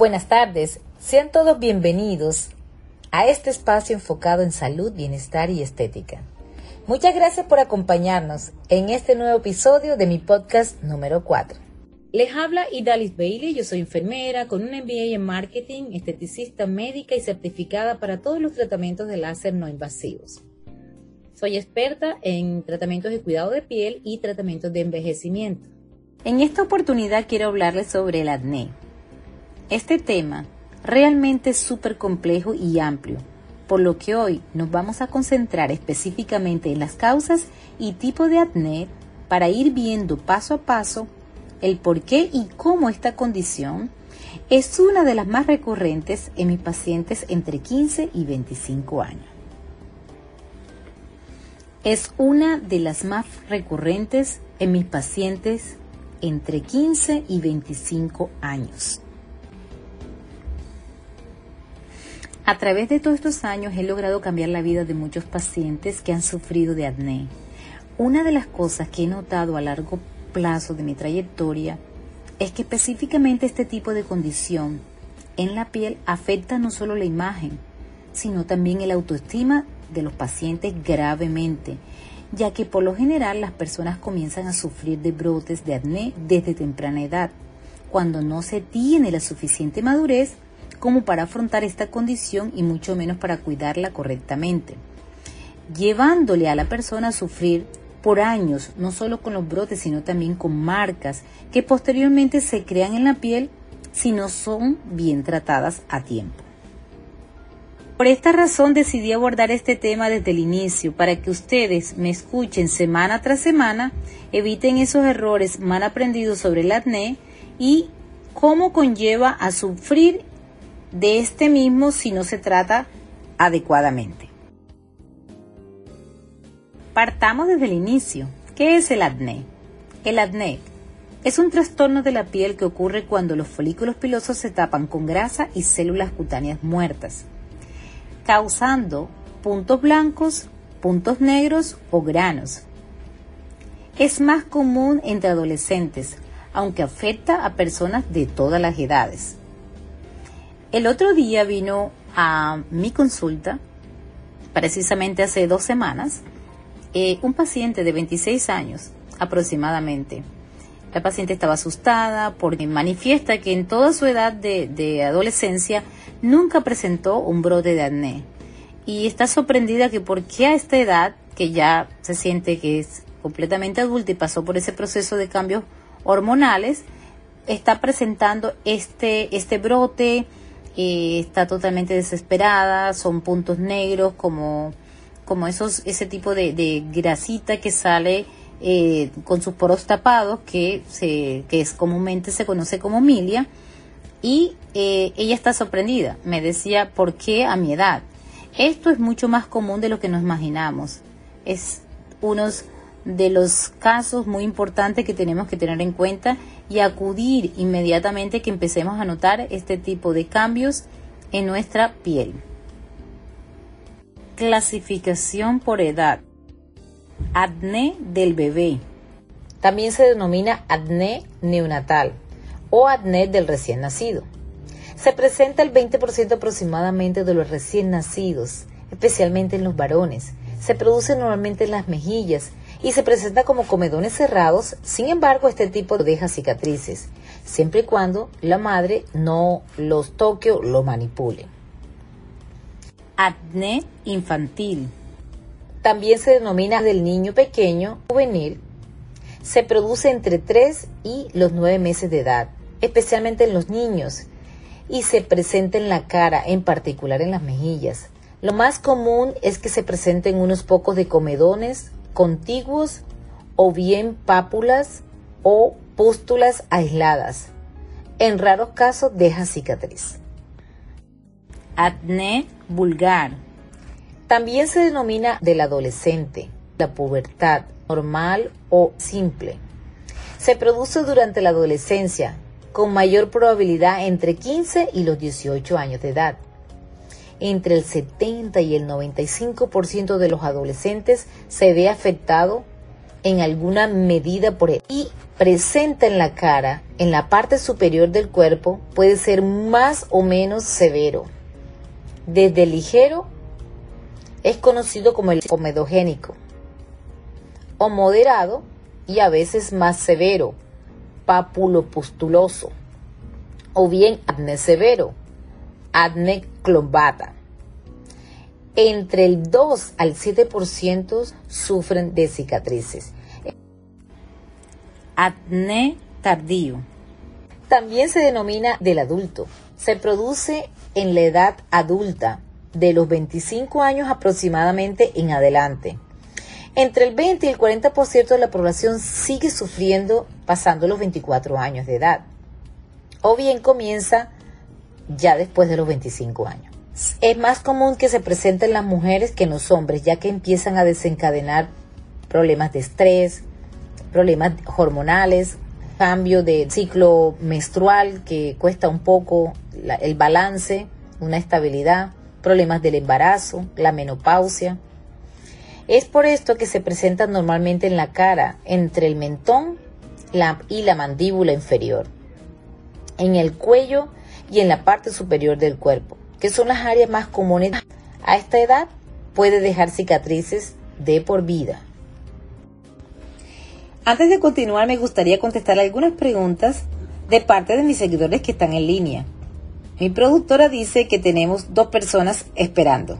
Buenas tardes, sean todos bienvenidos a este espacio enfocado en salud, bienestar y estética. Muchas gracias por acompañarnos en este nuevo episodio de mi podcast número 4. Les habla Idalis Bailey, yo soy enfermera con un MBA en marketing, esteticista médica y certificada para todos los tratamientos de láser no invasivos. Soy experta en tratamientos de cuidado de piel y tratamientos de envejecimiento. En esta oportunidad quiero hablarles sobre el acné este tema realmente es súper complejo y amplio, por lo que hoy nos vamos a concentrar específicamente en las causas y tipo de acné para ir viendo paso a paso el por qué y cómo esta condición es una de las más recurrentes en mis pacientes entre 15 y 25 años. Es una de las más recurrentes en mis pacientes entre 15 y 25 años. A través de todos estos años he logrado cambiar la vida de muchos pacientes que han sufrido de acné. Una de las cosas que he notado a largo plazo de mi trayectoria es que específicamente este tipo de condición en la piel afecta no solo la imagen, sino también el autoestima de los pacientes gravemente, ya que por lo general las personas comienzan a sufrir de brotes de acné desde temprana edad, cuando no se tiene la suficiente madurez como para afrontar esta condición y mucho menos para cuidarla correctamente, llevándole a la persona a sufrir por años, no solo con los brotes, sino también con marcas que posteriormente se crean en la piel si no son bien tratadas a tiempo. Por esta razón decidí abordar este tema desde el inicio para que ustedes me escuchen semana tras semana, eviten esos errores mal aprendidos sobre el acné y cómo conlleva a sufrir de este mismo si no se trata adecuadamente. Partamos desde el inicio. ¿Qué es el acné? El acné es un trastorno de la piel que ocurre cuando los folículos pilosos se tapan con grasa y células cutáneas muertas, causando puntos blancos, puntos negros o granos. Es más común entre adolescentes, aunque afecta a personas de todas las edades. El otro día vino a mi consulta, precisamente hace dos semanas, eh, un paciente de 26 años aproximadamente. La paciente estaba asustada porque manifiesta que en toda su edad de, de adolescencia nunca presentó un brote de acné. Y está sorprendida que por qué a esta edad, que ya se siente que es completamente adulta y pasó por ese proceso de cambios hormonales, está presentando este, este brote, está totalmente desesperada, son puntos negros como, como esos, ese tipo de, grasita que sale eh, con sus poros tapados, que, se, que es comúnmente se conoce como milia, y eh, ella está sorprendida. Me decía, ¿por qué a mi edad? Esto es mucho más común de lo que nos imaginamos. Es unos de los casos muy importantes que tenemos que tener en cuenta y acudir inmediatamente que empecemos a notar este tipo de cambios en nuestra piel. Clasificación por edad. Acné del bebé. También se denomina acné neonatal o acné del recién nacido. Se presenta el 20% aproximadamente de los recién nacidos, especialmente en los varones. Se produce normalmente en las mejillas y se presenta como comedones cerrados, sin embargo este tipo deja cicatrices, siempre y cuando la madre no los toque o lo manipule. Acné infantil. También se denomina del niño pequeño juvenil. Se produce entre 3 y los 9 meses de edad, especialmente en los niños, y se presenta en la cara, en particular en las mejillas. Lo más común es que se presenten unos pocos de comedones contiguos o bien pápulas o pústulas aisladas. En raros casos deja cicatriz. Acné vulgar. También se denomina del adolescente, la pubertad, normal o simple. Se produce durante la adolescencia, con mayor probabilidad entre 15 y los 18 años de edad entre el 70 y el 95% de los adolescentes se ve afectado en alguna medida por él y presenta en la cara, en la parte superior del cuerpo, puede ser más o menos severo. Desde ligero es conocido como el comedogénico o moderado y a veces más severo, papulopustuloso o bien acné severo, acné clombata. Entre el 2 al 7% sufren de cicatrices. Acné tardío. También se denomina del adulto. Se produce en la edad adulta, de los 25 años aproximadamente en adelante. Entre el 20 y el 40% de la población sigue sufriendo pasando los 24 años de edad. O bien comienza ya después de los 25 años. Es más común que se presenten las mujeres que los hombres, ya que empiezan a desencadenar problemas de estrés, problemas hormonales, cambio de ciclo menstrual que cuesta un poco el balance, una estabilidad, problemas del embarazo, la menopausia. Es por esto que se presentan normalmente en la cara, entre el mentón y la mandíbula inferior, en el cuello y en la parte superior del cuerpo, que son las áreas más comunes. A esta edad puede dejar cicatrices de por vida. Antes de continuar, me gustaría contestar algunas preguntas de parte de mis seguidores que están en línea. Mi productora dice que tenemos dos personas esperando.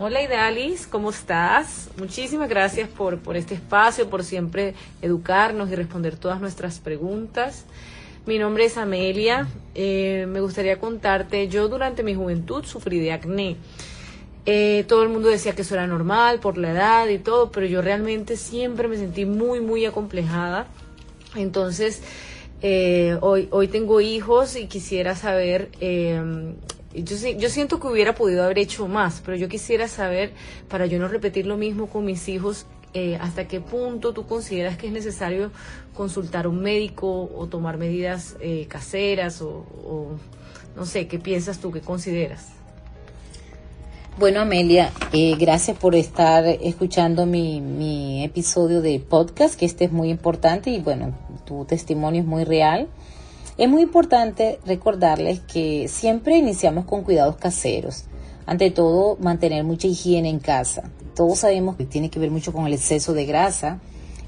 Hola Idalis, ¿cómo estás? Muchísimas gracias por, por este espacio, por siempre educarnos y responder todas nuestras preguntas. Mi nombre es Amelia. Eh, me gustaría contarte, yo durante mi juventud sufrí de acné. Eh, todo el mundo decía que eso era normal por la edad y todo, pero yo realmente siempre me sentí muy, muy acomplejada. Entonces, eh, hoy, hoy tengo hijos y quisiera saber, yo, yo siento que hubiera podido haber hecho más, pero yo quisiera saber, para yo no repetir lo mismo con mis hijos, eh, hasta qué punto tú consideras que es necesario consultar a un médico o tomar medidas eh, caseras o, no sé, ¿qué piensas tú, qué consideras? Bueno, Amelia, eh, gracias por estar escuchando mi, mi episodio de podcast, que este es muy importante y bueno, tu testimonio es muy real. Es muy importante recordarles que siempre iniciamos con cuidados caseros. Ante todo, mantener mucha higiene en casa todos sabemos que tiene que ver mucho con el exceso de grasa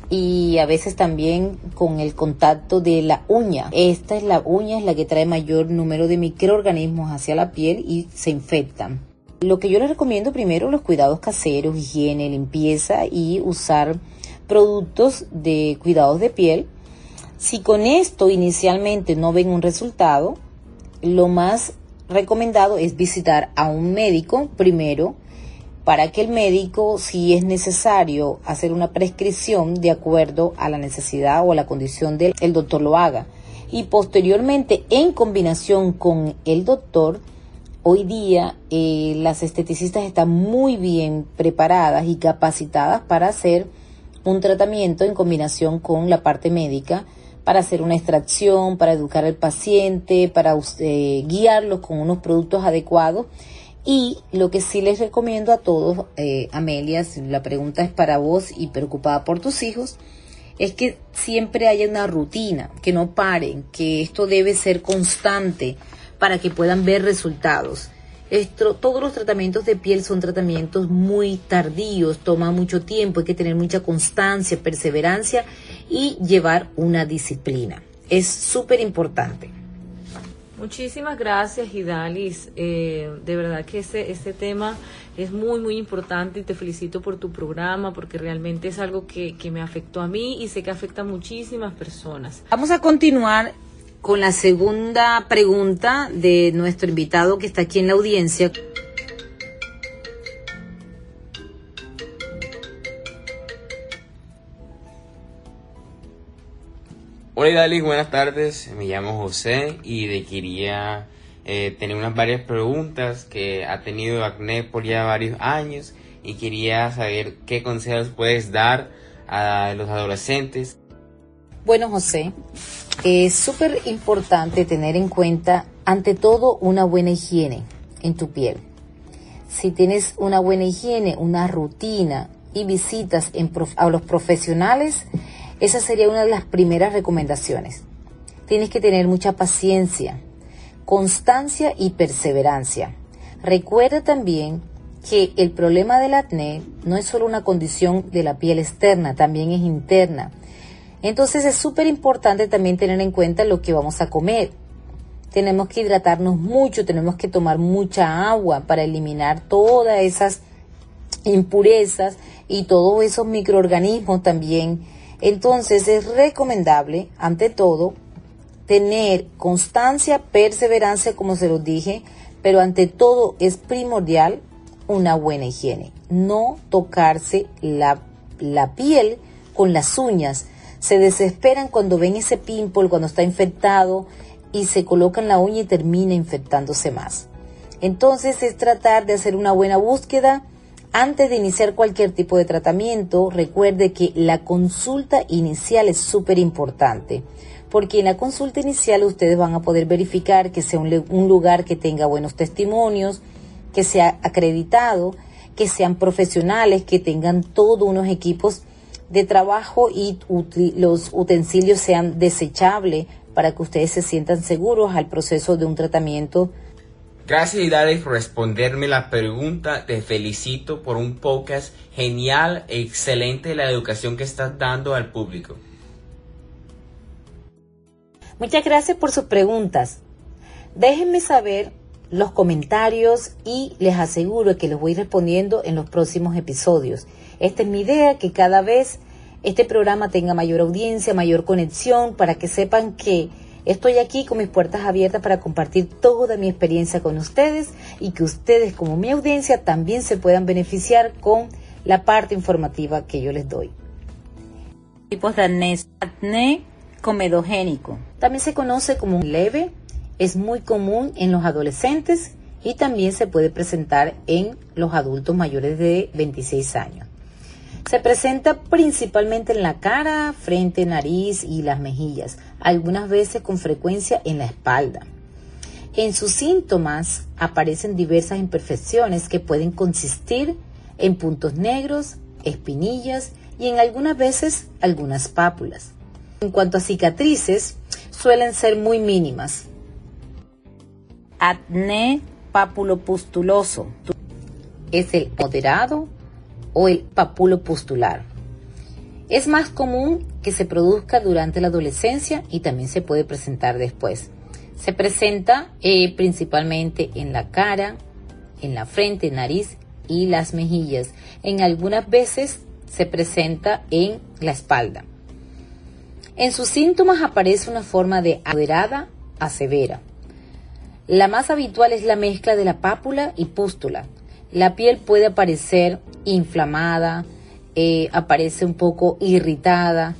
y a veces también con el contacto de la uña. Esta es la uña es la que trae mayor número de microorganismos hacia la piel y se infectan. Lo que yo les recomiendo primero los cuidados caseros, higiene, limpieza y usar productos de cuidados de piel. Si con esto inicialmente no ven un resultado, lo más recomendado es visitar a un médico primero para que el médico, si es necesario hacer una prescripción de acuerdo a la necesidad o a la condición del el doctor lo haga. Y posteriormente, en combinación con el doctor, hoy día eh, las esteticistas están muy bien preparadas y capacitadas para hacer un tratamiento en combinación con la parte médica, para hacer una extracción, para educar al paciente, para eh, guiarlos con unos productos adecuados y lo que sí les recomiendo a todos, eh, Amelia, si la pregunta es para vos y preocupada por tus hijos, es que siempre haya una rutina, que no paren, que esto debe ser constante para que puedan ver resultados. Esto, todos los tratamientos de piel son tratamientos muy tardíos, toma mucho tiempo, hay que tener mucha constancia, perseverancia y llevar una disciplina. Es súper importante. Muchísimas gracias, Idalis. Eh, de verdad que este, este tema es muy, muy importante y te felicito por tu programa porque realmente es algo que, que me afectó a mí y sé que afecta a muchísimas personas. Vamos a continuar con la segunda pregunta de nuestro invitado que está aquí en la audiencia. Hola Dali, buenas tardes. Me llamo José y quería eh, tener unas varias preguntas que ha tenido acné por ya varios años y quería saber qué consejos puedes dar a los adolescentes. Bueno, José, es súper importante tener en cuenta, ante todo, una buena higiene. en tu piel. Si tienes una buena higiene, una rutina y visitas a los profesionales, esa sería una de las primeras recomendaciones. Tienes que tener mucha paciencia, constancia y perseverancia. Recuerda también que el problema del acné no es solo una condición de la piel externa, también es interna. Entonces es súper importante también tener en cuenta lo que vamos a comer. Tenemos que hidratarnos mucho, tenemos que tomar mucha agua para eliminar todas esas impurezas y todos esos microorganismos también. Entonces es recomendable, ante todo, tener constancia, perseverancia, como se los dije, pero ante todo es primordial una buena higiene. No tocarse la, la piel con las uñas. Se desesperan cuando ven ese pimple, cuando está infectado y se colocan la uña y termina infectándose más. Entonces es tratar de hacer una buena búsqueda. Antes de iniciar cualquier tipo de tratamiento, recuerde que la consulta inicial es súper importante, porque en la consulta inicial ustedes van a poder verificar que sea un, un lugar que tenga buenos testimonios, que sea acreditado, que sean profesionales, que tengan todos unos equipos de trabajo y los utensilios sean desechables para que ustedes se sientan seguros al proceso de un tratamiento. Gracias Idale por responderme la pregunta. Te felicito por un podcast genial, excelente la educación que estás dando al público. Muchas gracias por sus preguntas. Déjenme saber los comentarios y les aseguro que los voy respondiendo en los próximos episodios. Esta es mi idea, que cada vez este programa tenga mayor audiencia, mayor conexión, para que sepan que estoy aquí con mis puertas abiertas para compartir toda mi experiencia con ustedes y que ustedes como mi audiencia también se puedan beneficiar con la parte informativa que yo les doy. Tipos de acné, acné comedogénico. También se conoce como un leve, es muy común en los adolescentes y también se puede presentar en los adultos mayores de 26 años. Se presenta principalmente en la cara, frente, nariz y las mejillas, algunas veces con frecuencia en la espalda. En sus síntomas aparecen diversas imperfecciones que pueden consistir en puntos negros, espinillas y en algunas veces algunas pápulas. En cuanto a cicatrices, suelen ser muy mínimas, acné papulopustuloso. Es el moderado o el papulopustular. Es más común que se produzca durante la adolescencia y también se puede presentar después. Se presenta eh, principalmente en la cara, en la frente, nariz y las mejillas. En algunas veces se presenta en la espalda. En sus síntomas aparece una forma de moderada a severa. La más habitual es la mezcla de la pápula y pústula. La piel puede aparecer inflamada, eh, aparece un poco irritada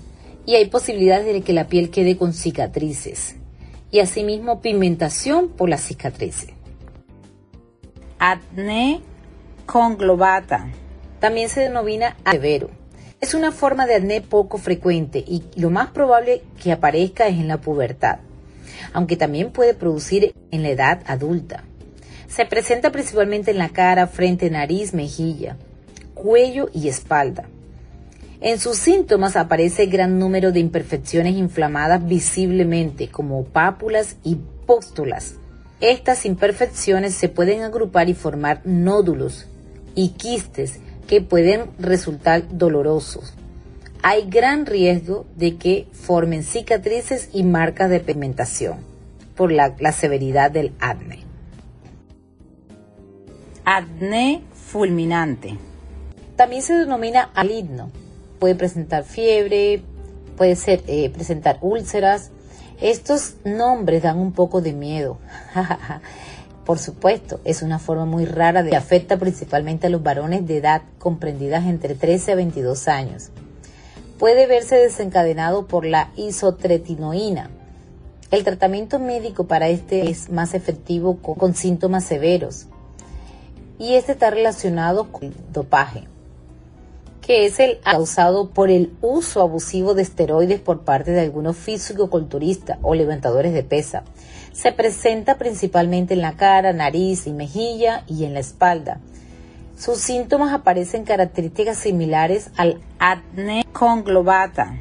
y hay posibilidades de que la piel quede con cicatrices y asimismo pigmentación por las cicatrices. Acné conglobata. También se denomina severo. Es una forma de acné poco frecuente y lo más probable que aparezca es en la pubertad aunque también puede producir en la edad adulta. Se presenta principalmente en la cara, frente, nariz, mejilla, cuello y espalda. En sus síntomas aparece gran número de imperfecciones inflamadas visiblemente, como pápulas y póstulas. Estas imperfecciones se pueden agrupar y formar nódulos y quistes que pueden resultar dolorosos hay gran riesgo de que formen cicatrices y marcas de pigmentación por la, severidad del acné. Acné fulminante. También se denomina aligno. Puede presentar fiebre, puede ser, eh, presentar úlceras. Estos nombres dan un poco de miedo. Por supuesto, es una forma muy rara de afecta principalmente a los varones de edad comprendidas entre 13 a 22 años puede verse desencadenado por la isotretinoína. El tratamiento médico para este es más efectivo con, síntomas severos y este está relacionado con el dopaje, que es el causado por el uso abusivo de esteroides por parte de algunos físico-culturistas o levantadores de pesa. Se presenta principalmente en la cara, nariz y mejilla y en la espalda. Sus síntomas aparecen características similares al acné conglobata.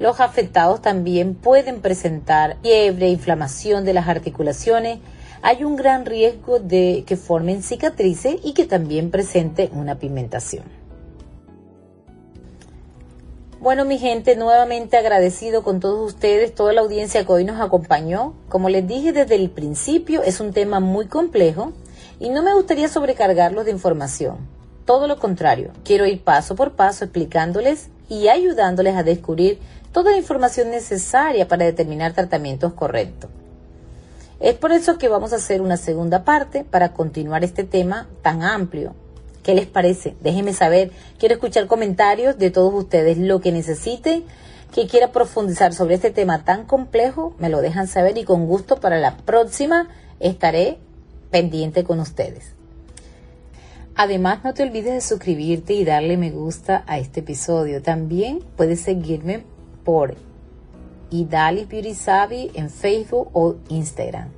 Los afectados también pueden presentar fiebre, inflamación de las articulaciones. Hay un gran riesgo de que formen cicatrices y que también presente una pigmentación. Bueno, mi gente, nuevamente agradecido con todos ustedes, toda la audiencia que hoy nos acompañó. Como les dije desde el principio, es un tema muy complejo y no me gustaría sobrecargarlos de información. Todo lo contrario, quiero ir paso por paso explicándoles y ayudándoles a descubrir toda la información necesaria para determinar tratamientos correctos. Es por eso que vamos a hacer una segunda parte para continuar este tema tan amplio. ¿Qué les parece? Déjenme saber. Quiero escuchar comentarios de todos ustedes. Lo que necesiten, que quiera profundizar sobre este tema tan complejo, me lo dejan saber y con gusto para la próxima estaré pendiente con ustedes. Además, no te olvides de suscribirte y darle me gusta a este episodio. También puedes seguirme por Idalis Beauty Savvy en Facebook o Instagram.